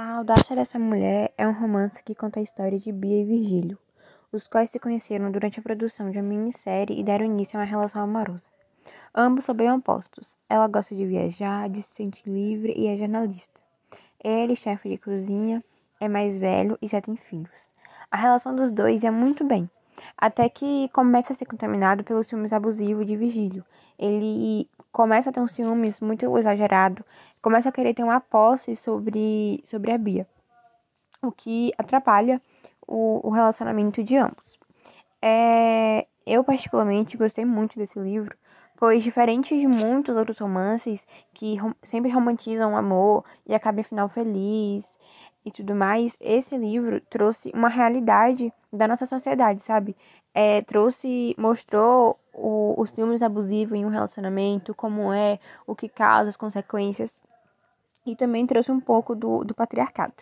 A Audácia dessa Mulher é um romance que conta a história de Bia e Virgílio, os quais se conheceram durante a produção de uma minissérie e deram início a uma relação amorosa. Ambos são bem opostos. Ela gosta de viajar, de se sentir livre e é jornalista. Ele, chefe de cozinha, é mais velho e já tem filhos. A relação dos dois é muito bem, até que começa a ser contaminado pelos ciúmes abusivos de Virgílio. Ele começa a ter um ciúmes muito exagerado, começa a querer ter uma posse sobre, sobre a Bia, o que atrapalha o, o relacionamento de ambos. É, eu, particularmente, gostei muito desse livro, pois, diferente de muitos outros romances que rom sempre romantizam o amor e acabam em final feliz e tudo mais, esse livro trouxe uma realidade da nossa sociedade, sabe? É, trouxe, mostrou o, os ciúmes abusivos em um relacionamento, como é, o que causa, as consequências, e também trouxe um pouco do, do patriarcado.